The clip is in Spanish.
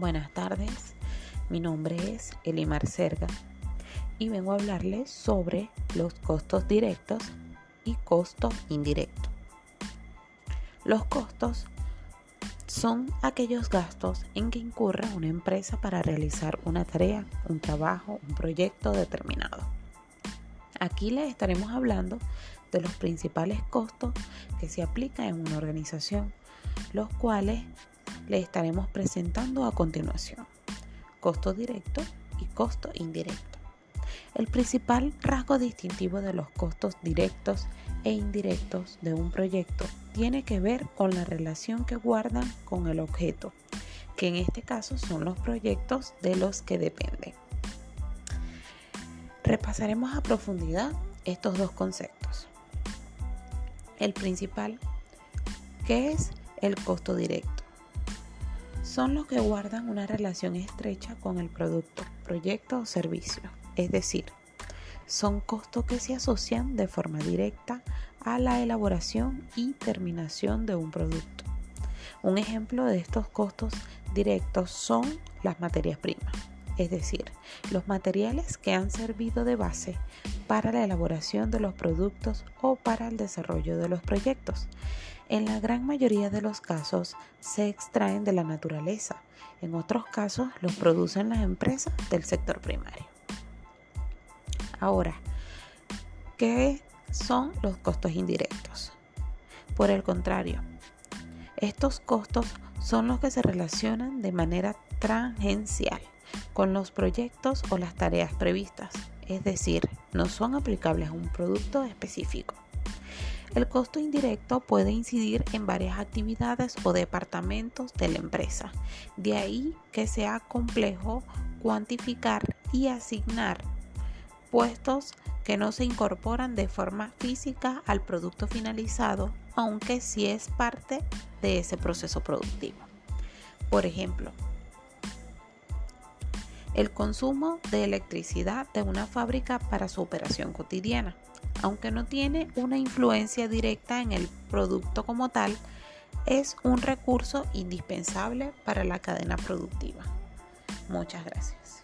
Buenas tardes, mi nombre es Elimar Serga y vengo a hablarles sobre los costos directos y costos indirectos. Los costos son aquellos gastos en que incurre una empresa para realizar una tarea, un trabajo, un proyecto determinado. Aquí les estaremos hablando de los principales costos que se aplican en una organización, los cuales le estaremos presentando a continuación. Costo directo y costo indirecto. El principal rasgo distintivo de los costos directos e indirectos de un proyecto tiene que ver con la relación que guardan con el objeto, que en este caso son los proyectos de los que dependen. Repasaremos a profundidad estos dos conceptos. El principal, que es el costo directo son los que guardan una relación estrecha con el producto, proyecto o servicio. Es decir, son costos que se asocian de forma directa a la elaboración y terminación de un producto. Un ejemplo de estos costos directos son las materias primas, es decir, los materiales que han servido de base para la elaboración de los productos o para el desarrollo de los proyectos. En la gran mayoría de los casos se extraen de la naturaleza, en otros casos los producen las empresas del sector primario. Ahora, ¿qué son los costos indirectos? Por el contrario, estos costos son los que se relacionan de manera tangencial con los proyectos o las tareas previstas, es decir, no son aplicables a un producto específico. El costo indirecto puede incidir en varias actividades o departamentos de la empresa. De ahí que sea complejo cuantificar y asignar puestos que no se incorporan de forma física al producto finalizado, aunque sí es parte de ese proceso productivo. Por ejemplo, el consumo de electricidad de una fábrica para su operación cotidiana aunque no tiene una influencia directa en el producto como tal, es un recurso indispensable para la cadena productiva. Muchas gracias.